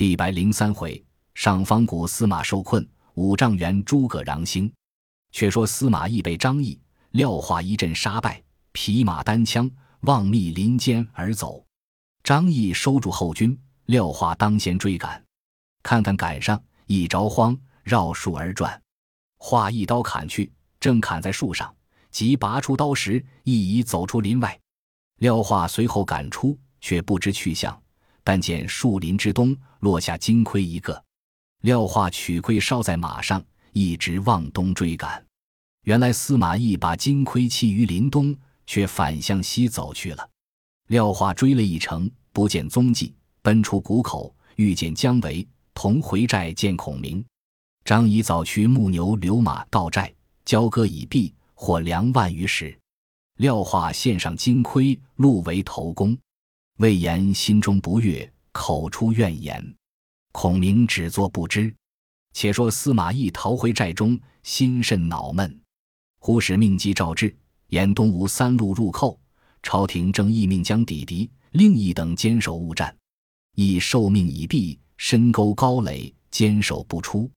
第百零三回，上方谷司马受困，五丈原诸葛攘星。却说司马懿被张翼、廖化一阵杀败，匹马单枪，望密林间而走。张翼收住后军，廖化当先追赶。看看赶上，一着慌，绕树而转。化一刀砍去，正砍在树上，即拔出刀时，亦已走出林外。廖化随后赶出，却不知去向。但见树林之东落下金盔一个，廖化取盔梢在马上，一直往东追赶。原来司马懿把金盔弃于林东，却反向西走去了。廖化追了一程，不见踪迹，奔出谷口，遇见姜维，同回寨见孔明。张仪早驱木牛流马到寨，交割已毕，获粮万余石。廖化献上金盔，录为头功。魏延心中不悦，口出怨言。孔明只作不知。且说司马懿逃回寨中，心甚恼闷。忽使命机召至，沿东吴三路入寇。朝廷正一命将抵敌，另一等坚守勿战。懿受命已毕，深沟高垒，坚守不出。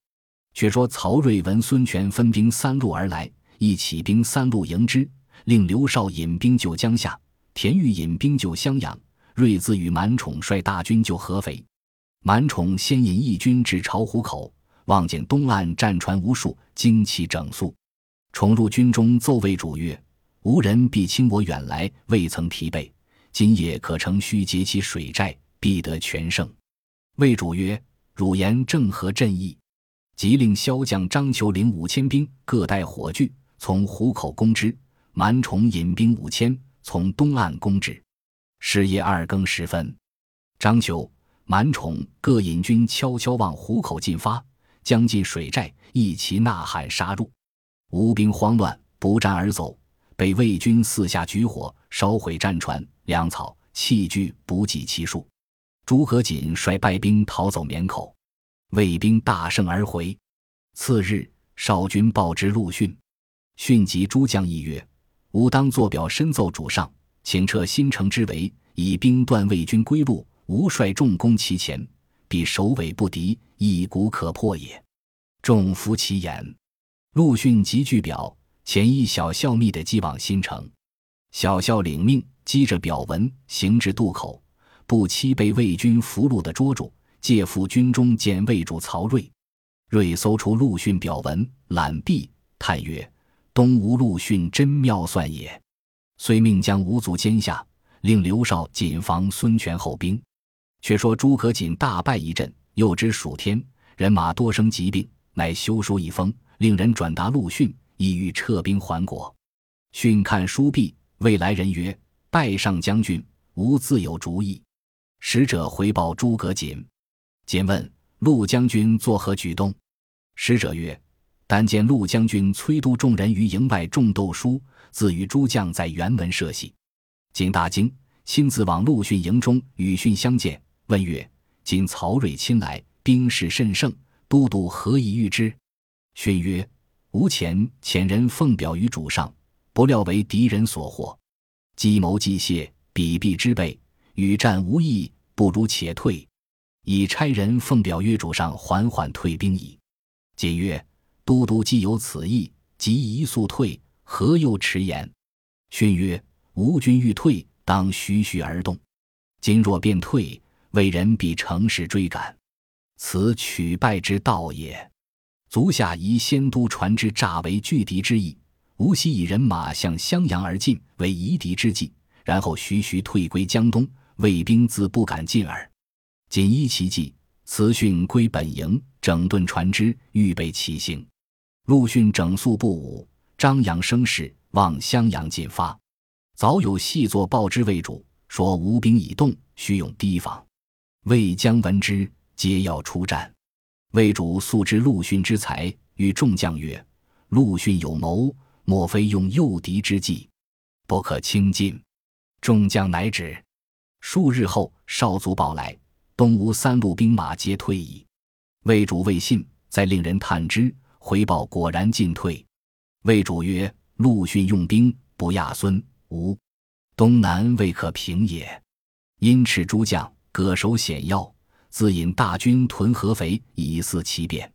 却说曹睿闻孙权分兵三路而来，亦起兵三路迎之，令刘绍引兵救江夏，田豫引兵救襄阳。睿自与满宠率大军救合肥，满宠先引义军至巢湖口，望见东岸战船无数，旌旗整肃。宠入军中奏魏主曰：“无人必轻我远来，未曾疲惫。今夜可乘虚劫其水寨，必得全胜。”魏主曰：“汝言正合朕意。”即令骁将张求领五千兵，各带火炬，从湖口攻之；满宠引兵五千，从东岸攻之。是夜二更时分，张求、满宠各引军悄悄往湖口进发，将近水寨，一齐呐喊杀入。吴兵慌乱，不战而走，被魏军四下举火烧毁战船、粮草、器具，不计其数。朱可锦率败兵逃走绵口，魏兵大胜而回。次日，少军报之陆逊，逊即诸将议曰：“吾当作表深奏主上。”请撤新城之围，以兵断魏军归路。吾率众攻其前，必首尾不敌，一鼓可破也。众服其言。陆逊即据表，遣一小校密的寄往新城。小校领命，击着表文，行至渡口，不期被魏军俘虏的捉住，借赴军中见魏主曹睿。睿搜出陆逊表文，览毕，叹曰：“东吴陆逊真妙算也。”遂命将五祖监下，令刘绍谨防孙权后兵。却说诸葛瑾大败一阵，又知暑天，人马多生疾病，乃修书一封，令人转达陆逊，意欲撤兵还国。逊看书毕，未来人曰：“拜上将军，吾自有主意。”使者回报诸葛瑾，瑾问陆将军作何举动？使者曰：“但见陆将军催督众人于营外种豆书。”自与诸将在辕门设席，景大惊，亲自往陆逊营中与逊相见，问曰：“今曹睿亲来，兵势甚盛，都督何以御之？”逊曰：“吾前遣人奉表于主上，不料为敌人所获，计谋计械，比臂之备，与战无益，不如且退。已差人奉表曰主上，缓缓退兵矣。”瑾曰：“都督既有此意，即宜速退。”何又迟延？训曰：“吾军欲退，当徐徐而动。今若便退，魏人必乘势追赶，此取败之道也。足下宜先督船只诈为拒敌之意，无锡以人马向襄阳而进，为夷敌之计。然后徐徐退归江东，魏兵自不敢进耳。仅依其计，辞训归本营，整顿船只，预备起行。陆逊整肃不武。”张扬声势，望襄阳进发。早有细作报之魏主，说吴兵已动，须用提防。魏将闻之，皆要出战。魏主素知陆逊之才，与众将曰：“陆逊有谋，莫非用诱敌之计？不可轻进。”众将乃止。数日后，少卒报来，东吴三路兵马皆退矣。魏主未信，再令人探之，回报果然进退。魏主曰：“陆逊用兵不亚孙吴，东南未可平也。因斥诸将，各守险要，自引大军屯合肥，以祀其变。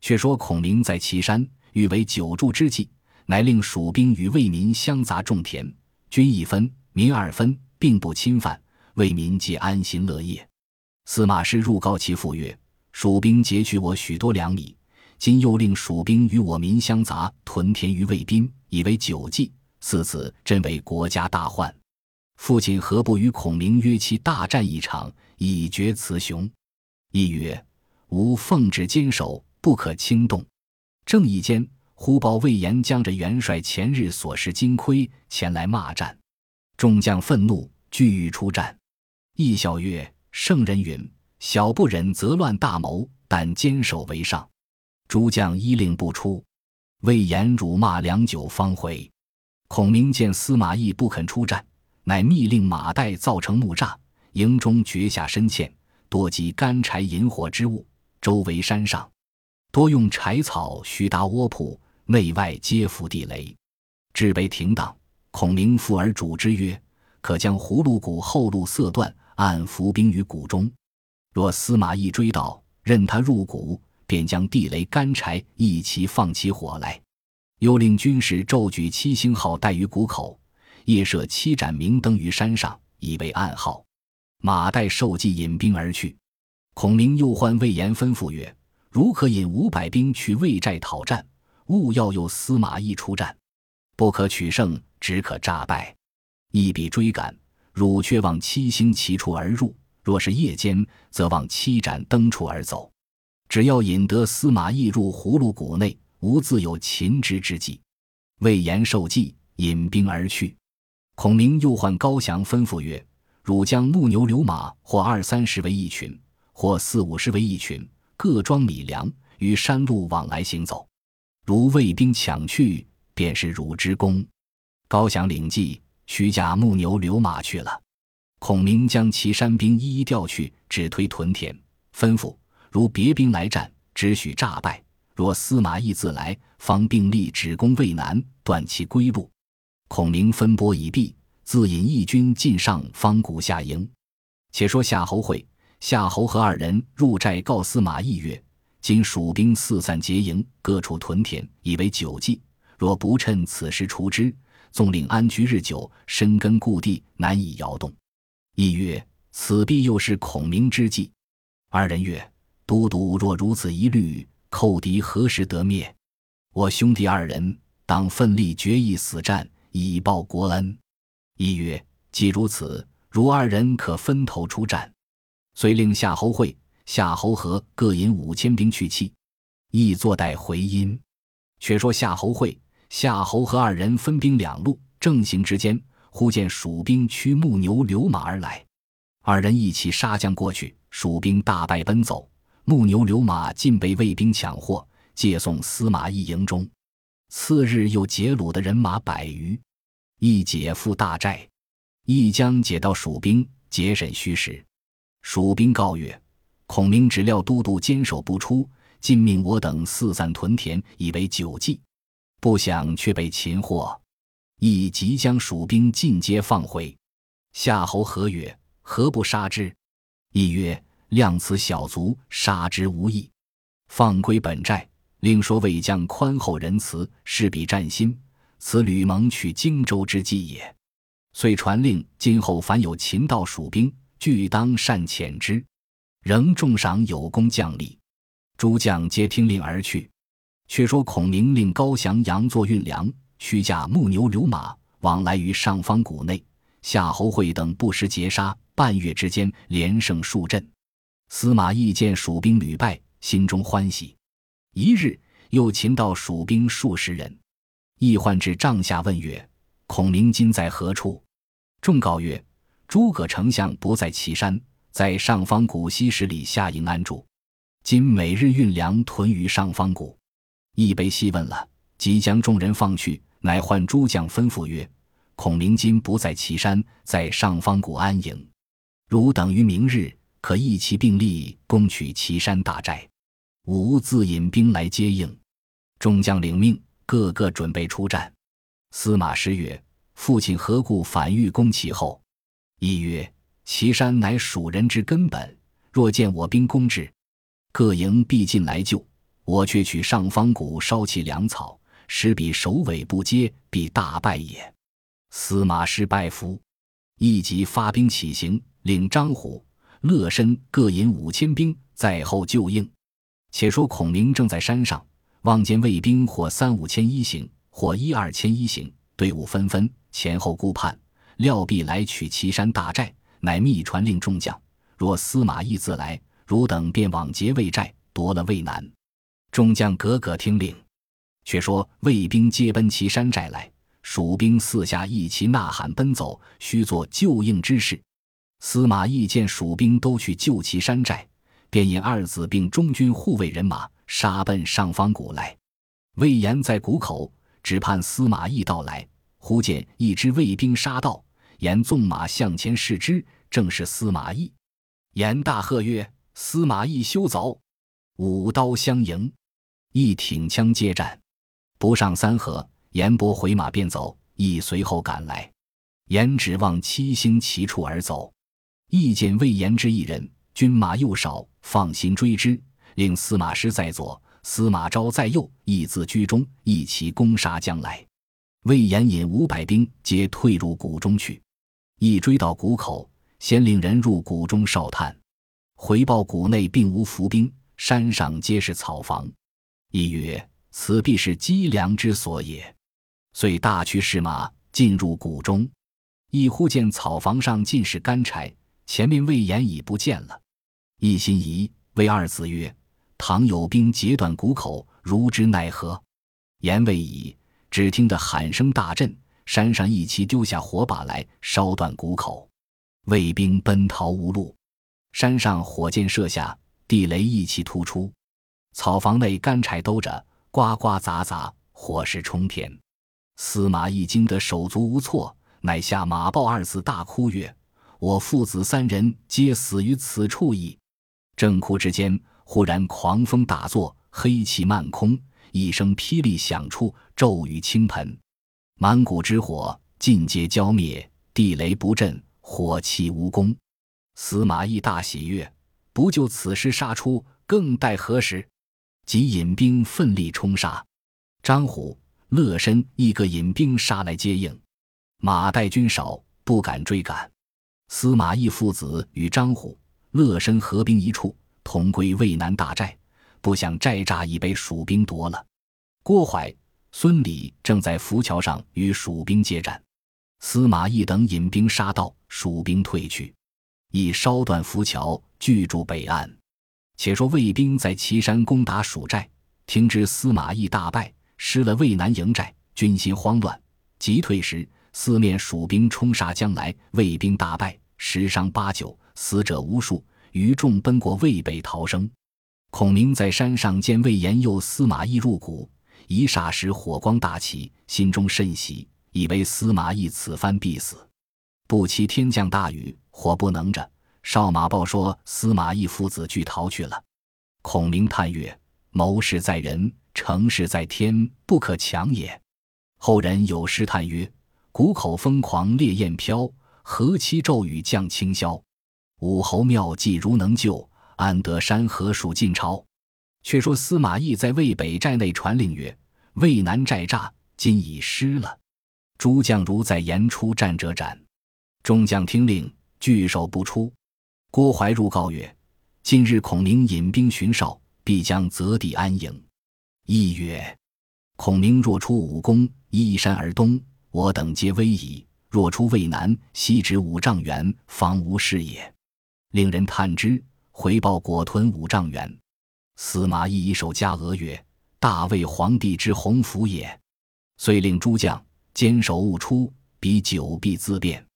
却说孔明在岐山，欲为久住之计，乃令蜀兵与魏民相杂种田，军一分，民二分，并不侵犯，魏民皆安心乐业。司马师入告其父曰：“蜀兵劫取我许多粮米，今又令蜀兵与我民相杂，屯田于魏兵，以为久计。似此，真为国家大患。父亲何不与孔明约期大战一场，以决雌雄？”一曰：“吾奉旨坚守，不可轻动。”正义间，忽报魏延将着元帅前日所失金盔前来骂战，众将愤怒，俱欲出战。义笑曰：圣人云：“小不忍则乱大谋，但坚守为上。”诸将依令不出。魏延辱骂良久方回。孔明见司马懿不肯出战，乃密令马岱造成木栅，营中掘下深堑，多积干柴引火之物，周围山上多用柴草须搭窝铺，内外皆伏地雷，至被停当。孔明复而主之曰：“可将葫芦谷后路塞断。”按伏兵于谷中，若司马懿追到，任他入谷，便将地雷干柴一齐放起火来。又令军士骤举七星号待于谷口，夜设七盏明灯于山上，以为暗号。马岱受计引兵而去。孔明又唤魏延吩咐曰：“如可引五百兵去魏寨讨战，勿要诱司马懿出战，不可取胜，只可诈败。一笔追赶。”汝却望七星齐处而入，若是夜间，则望七盏灯处而走。只要引得司马懿入葫芦谷内，吾自有擒之之计。魏延受计，引兵而去。孔明又唤高翔，吩咐曰：“汝将木牛流马，或二三十为一群，或四五十为一群，各装米粮，于山路往来行走。如魏兵抢去，便是汝之功。”高翔领计。驱驾木牛流马去了。孔明将其山兵一一调去，只推屯田，吩咐：如别兵来战，只许诈败；若司马懿自来，方并力只攻渭南，断其归路。孔明分拨已毕，自引义军进上方谷下营。且说夏侯会、夏侯和二人入寨告司马懿曰：“今蜀兵四散结营，各处屯田，以为久计。若不趁此时除之。”纵令安居日久，深根固地，难以摇动。一曰：“此必又是孔明之计。”二人曰：“都督若如此疑虑，寇敌何时得灭？我兄弟二人当奋力决一死战，以报国恩。”一曰：“既如此，如二人可分头出战。”遂令夏侯会、夏侯和各引五千兵去弃，亦坐待回音。却说夏侯会。夏侯和二人分兵两路，正行之间，忽见蜀兵驱木牛流马而来，二人一起杀将过去，蜀兵大败奔走，木牛流马尽被魏兵抢获，借送司马懿营中。次日又劫虏的人马百余，一解赴大寨，一将解到蜀兵，节审虚实。蜀兵告曰：“孔明只料都督坚守不出，尽命我等四散屯田，以为久计。”不想却被擒获，亦即将蜀兵尽皆放回。夏侯和曰：“何不杀之？”亦曰：“量此小卒，杀之无益。放归本寨，另说魏将宽厚仁慈，势必战心。此吕蒙取荆州之计也。”遂传令，今后凡有秦到蜀兵，俱当善遣之，仍重赏有功将吏。诸将皆听令而去。却说孔明令高翔佯作运粮，驱驾木牛流马往来于上方谷内。夏侯会等不时截杀，半月之间连胜数阵。司马懿见蜀兵屡败，心中欢喜。一日又擒到蜀兵数十人，懿唤至帐下问曰：“孔明今在何处？”众告曰：“诸葛丞相不在岐山，在上方谷西十里下营安住。今每日运粮屯于上方谷。”一杯细问了，即将众人放去，乃唤诸将吩咐曰：“孔明今不在岐山，在上方谷安营。汝等于明日可一齐并力攻取岐山大寨。吾自引兵来接应。”众将领命，个个准备出战。司马师曰：“父亲何故反欲攻其后？”亦曰：“岐山乃蜀人之根本，若见我兵攻之，各营必进来救。我却取上方谷烧其粮草，使彼首尾不接，必大败也。司马师拜服，立即发兵起行，领张虎、乐申各引五千兵在后救应。且说孔明正在山上，望见魏兵或三五千一行，或一二千一行，队伍纷纷，前后顾盼，料必来取岐山大寨。乃密传令众将：若司马懿自来，汝等便往劫魏寨，夺了魏南。众将个个听令。却说魏兵皆奔岐山寨来，蜀兵四下一齐呐喊奔走，须做救应之事。司马懿见蜀兵都去救岐山寨，便引二子并中军护卫人马杀奔上方谷来。魏延在谷口，只盼司马懿到来。忽见一支魏兵杀到。言纵马向前视之，正是司马懿。言大喝曰：“司马懿休走！”舞刀相迎，一挺枪接战，不上三合，严拨回马便走。亦随后赶来，严指望七星齐处而走。意见魏延之一人，军马又少，放心追之。令司马师在左，司马昭在右，亦自居中，一齐攻杀将来。魏延引五百兵，皆退入谷中去。一追到谷口，先令人入谷中哨探，回报谷内并无伏兵，山上皆是草房。一曰：“此必是积粮之所也。”遂大驱士马进入谷中。一忽见草房上尽是干柴，前面魏延已不见了。一心疑，谓二子曰：“倘有兵截断谷口，如之奈何？”言未已，只听得喊声大震。山上一齐丢下火把来，烧断谷口，魏兵奔逃无路。山上火箭射下，地雷一齐突出，草房内干柴兜着，呱呱杂杂，火势冲天。司马懿惊得手足无措，乃下马报二子，大哭曰：“我父子三人皆死于此处矣！”正哭之间，忽然狂风大作，黑气漫空，一声霹雳响处，骤雨倾盆。满谷之火尽皆浇灭，地雷不震，火气无功。司马懿大喜曰：“不就此时杀出，更待何时？”即引兵奋力冲杀。张虎、乐申亦各引兵杀来接应。马岱军少，不敢追赶。司马懿父子与张虎、乐申合兵一处，同归渭南大寨。不想寨栅已被蜀兵夺了。郭淮。孙礼正在浮桥上与蜀兵接战，司马懿等引兵杀到，蜀兵退去，已烧断浮桥，拒住北岸。且说魏兵在岐山攻打蜀寨，听知司马懿大败，失了渭南营寨，军心慌乱，急退时，四面蜀兵冲杀将来，魏兵大败，十伤八九，死者无数，余众奔过渭北逃生。孔明在山上见魏延诱司马懿入谷。一霎时，火光大起，心中甚喜，以为司马懿此番必死。不期天降大雨，火不能着。少马报说司马懿父子俱逃去了。孔明叹曰：“谋事在人，成事在天，不可强也。”后人有诗叹曰：“谷口疯狂烈焰飘，何期骤雨降清霄。武侯妙计如能救，安得山河属晋朝？”却说司马懿在渭北寨内传令曰。渭南寨诈今已失了，诸将如在言出战者斩。众将听令，拒守不出。郭淮入告曰：“今日孔明引兵巡哨，必将择地安营。”亦曰：“孔明若出武功，依山而东，我等皆危矣；若出渭南，西止五丈原，方无事也。”令人探之，回报果屯五丈原。司马懿以手加额曰。大魏皇帝之鸿福也，遂令诸将坚守勿出，彼久必自变。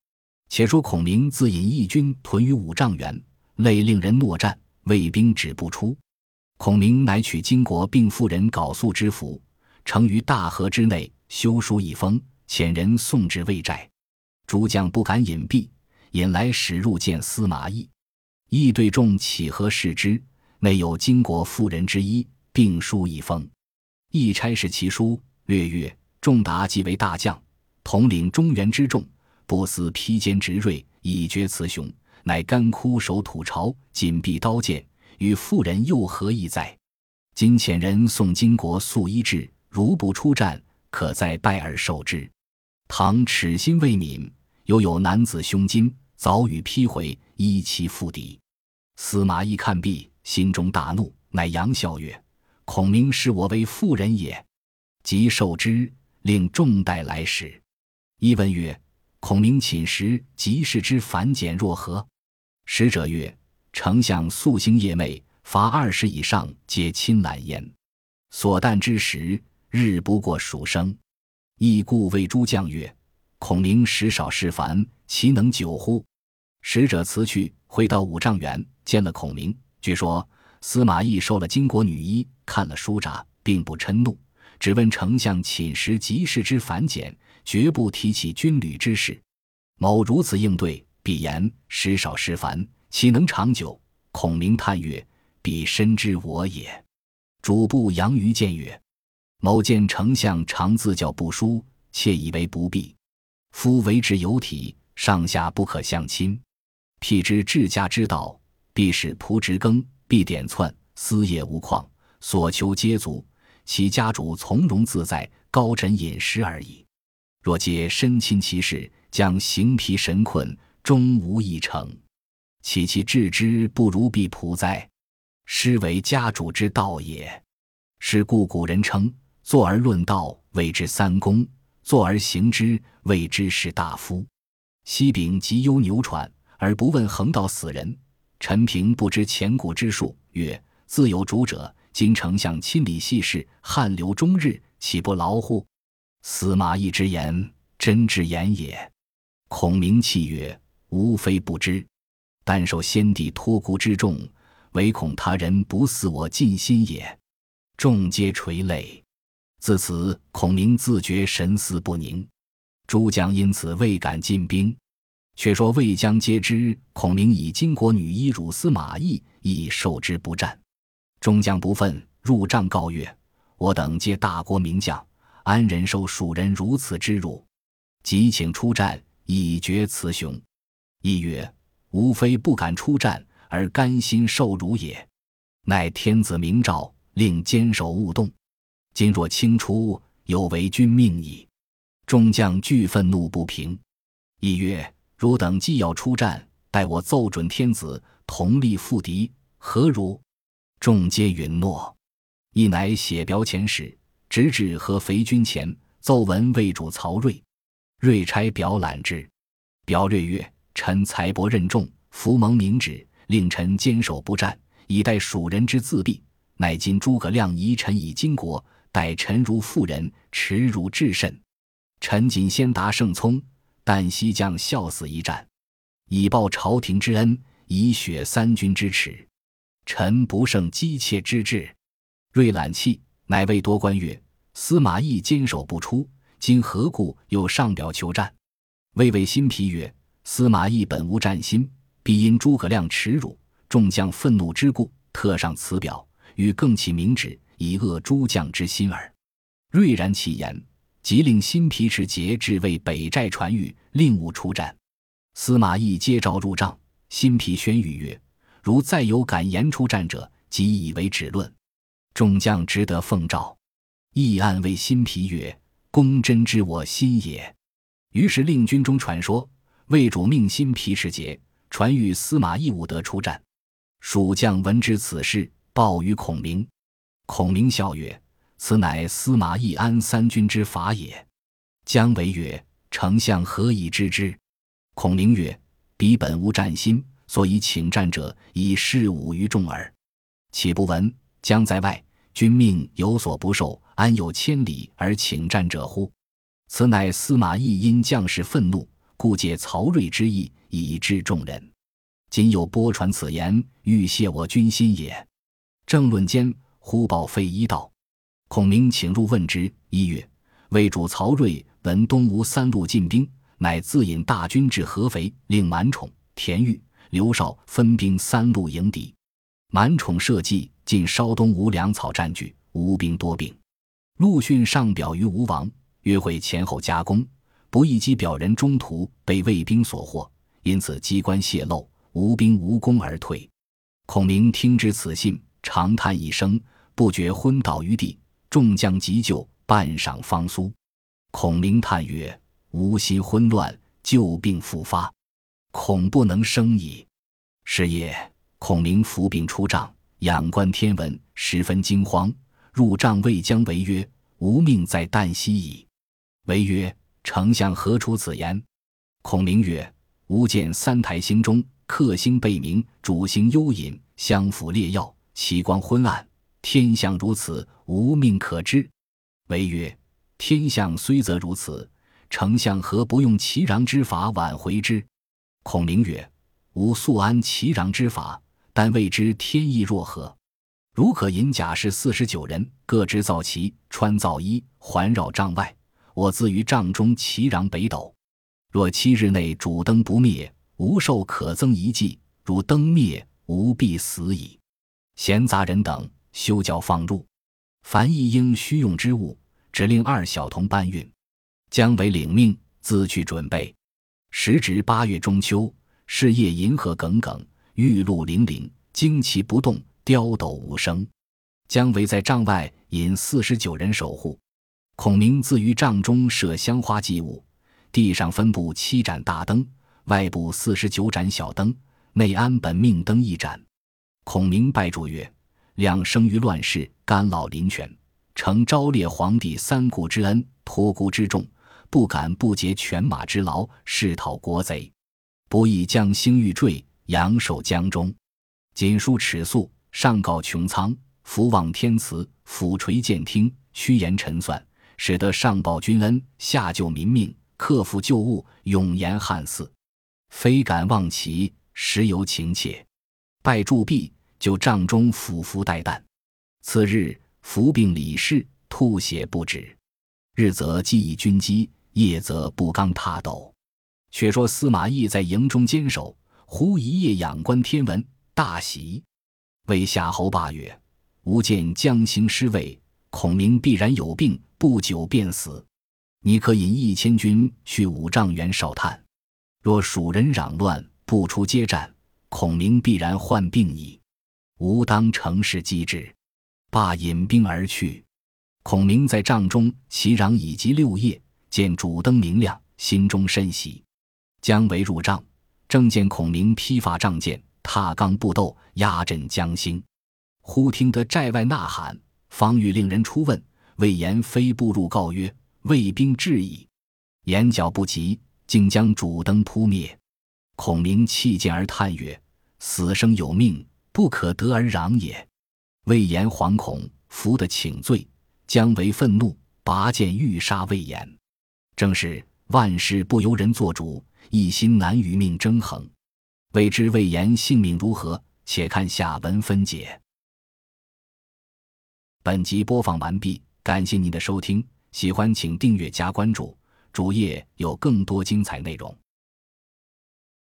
且说孔明自引义军屯于五丈原，累令人诺战，魏兵止不出。孔明乃取金国并妇人缟素之服，盛于大河之内，修书一封，遣人送至魏寨。诸将不敢隐蔽，引来使入见司马懿。懿对众起何视之，内有金国妇人之一，并书一封。一差使其书，略阅。仲达即为大将，统领中原之众，不思披坚执锐，以决雌雄，乃干枯守土巢，紧闭刀剑，与妇人又何异哉？今遣人送金国素衣至，如不出战，可再拜而受之。唐耻心未泯，犹有男子胸襟，早与批回，依其复敌。司马懿看毕，心中大怒，乃扬笑曰：“孔明视我为妇人也。”即受之，令众带来使。一问曰：“孔明寝食及事之繁简若何？”使者曰：“丞相素行夜寐，罚二十以上皆亲懒焉。所啖之食，日不过数升。亦故谓诸将曰：‘孔明食少事烦，其能久乎？’”使者辞去，回到五丈原，见了孔明。据说司马懿收了金国女医，看了书札，并不嗔怒。只问丞相寝食及事之繁简，绝不提起军旅之事。某如此应对，必言食少食烦，岂能长久？孔明叹曰：“彼深知我也。”主簿杨于见曰：“某见丞相常自教不书，窃以为不必。夫为之有体，上下不可相亲。辟之治家之道，必使仆直耕，必点窜，私业无旷，所求皆足。”其家主从容自在，高枕饮食而已。若皆身亲其事，将形疲神困，终无一成。岂其治之不如必仆哉？师为家主之道也。是故古人称：坐而论道，谓之三公；坐而行之，谓之士大夫。西丙极忧牛喘，而不问横道死人。陈平不知前古之术，曰：自有主者。今丞相亲理细事，汗流终日，岂不劳乎？司马懿之言，真之言也。孔明泣曰：“吾非不知，但受先帝托孤之重，唯恐他人不似我尽心也。”众皆垂泪。自此，孔明自觉神思不宁，诸将因此未敢进兵。却说魏将皆知孔明以金国女医辱司马懿，亦受之不战。众将不忿，入帐告曰：“我等皆大国名将，安忍受蜀人如此之辱？即请出战，以决雌雄。”亦曰：“吾非不敢出战，而甘心受辱也。乃天子明诏，令坚守勿动。今若轻出，有违君命矣。”众将俱愤怒不平。亦曰：“汝等既要出战，待我奏准天子，同力赴敌，何如？”众皆允诺，亦乃写表遣使，直至合肥军前，奏闻魏主曹睿。睿差表览之，表略曰：“臣才薄任重，伏蒙明旨，令臣坚守不战，以待蜀人之自毙。乃今诸葛亮疑臣以金国，待臣如妇人，耻辱至甚。臣仅先达圣聪，但西将笑死一战，以报朝廷之恩，以雪三军之耻。”臣不胜姬妾之志，睿览气，乃谓多官曰：“司马懿坚守不出，今何故又上表求战？”魏谓辛毗曰：“司马懿本无战心，必因诸葛亮耻辱众将愤怒之故，特上此表，与更起明旨，以遏诸将之心耳。”睿然其言，即令辛毗持节至为北寨传谕，令勿出战。司马懿接诏入帐，辛毗宣谕曰。如再有敢言出战者，即以为止论。众将只得奉诏。议案为辛毗曰：“公真知我心也。”于是令军中传说，魏主命辛毗持节传谕司马懿，勿得出战。蜀将闻知此事，报于孔明。孔明笑曰：“此乃司马懿安三军之法也。”姜维曰：“丞相何以知之？”孔明曰：“彼本无战心。”所以请战者以示武于众耳，岂不闻将在外，君命有所不受，安有千里而请战者乎？此乃司马懿因将士愤怒，故借曹睿之意以致众人。今又播传此言，欲泄我军心也。正论间，忽报费祎道：孔明请入问之。一曰：魏主曹睿闻东吴三路进兵，乃自引大军至合肥，令满宠、田豫。刘绍分兵三路迎敌，满宠设计尽稍东吴粮草占据，吴兵多病。陆逊上表于吴王，约会前后加工，不意机表人中途被魏兵所获，因此机关泄露，吴兵无功而退。孔明听知此信，长叹一声，不觉昏倒于地。众将急救，半晌方苏。孔明叹曰：“吾心昏乱，旧病复发，恐不能生矣。”是夜，孔明伏病出帐，仰观天文，十分惊慌。入帐谓将为曰：“吾命在旦夕矣。”为曰：“丞相何出此言？”孔明曰：“吾见三台星中，克星背明，主星幽隐，相辅列耀，其光昏暗。天象如此，无命可知。”为曰。天象虽则如此，丞相何不用齐壤之法挽回之？孔明曰：“吾素安齐壤之法，但未知天意若何。如可引甲士四十九人，各执皂旗，穿皂衣，环绕帐外，我自于帐中齐壤北斗。若七日内主灯不灭，吾寿可增一计；如灯灭，吾必死矣。闲杂人等，休教放入。凡一应需用之物。”指令二小童搬运，姜维领命，自去准备。时值八月中秋，是夜银河耿耿，玉露粼粼，旌旗不动，雕斗无声。姜维在帐外引四十九人守护，孔明自于帐中设香花祭物，地上分布七盏大灯，外部四十九盏小灯，内安本命灯一盏。孔明拜祝曰：“两生于乱世，甘老临泉。”承昭烈皇帝三顾之恩，托孤之重，不敢不竭犬马之劳，誓讨国贼。不意将星欲坠，阳寿江中。锦书尺素，上告穹苍。福望天慈，俯垂鉴听，虚言陈算，使得上报君恩，下救民命，克服旧物，永延汉嗣。非敢忘其，实有情切。拜祝毕，就帐中俯伏待旦。次日。服病理事，吐血不止。日则记忆军机，夜则不刚踏斗。却说司马懿在营中坚守，忽一夜仰观天文，大喜，谓夏侯霸曰：“吾见将行失位，孔明必然有病，不久便死。你可引一千军去五丈原哨探，若蜀人攘乱，不出接战，孔明必然患病矣。吾当乘势击之。”罢引兵而去，孔明在帐中齐壤已及六夜，见主灯明亮，心中甚喜。姜维入帐，正见孔明披发仗剑，踏钢步斗，压阵将兴。忽听得寨外呐喊，方欲令人出问，魏延飞步入告曰：“魏兵至矣。”眼角不及，竟将主灯扑灭。孔明弃剑而叹曰：“死生有命，不可得而攘也。”魏延惶恐，伏的请罪。姜维愤怒，拔剑欲杀魏延。正是万事不由人做主，一心难与命争衡。未知魏延性命如何？且看下文分解。本集播放完毕，感谢您的收听，喜欢请订阅加关注，主页有更多精彩内容。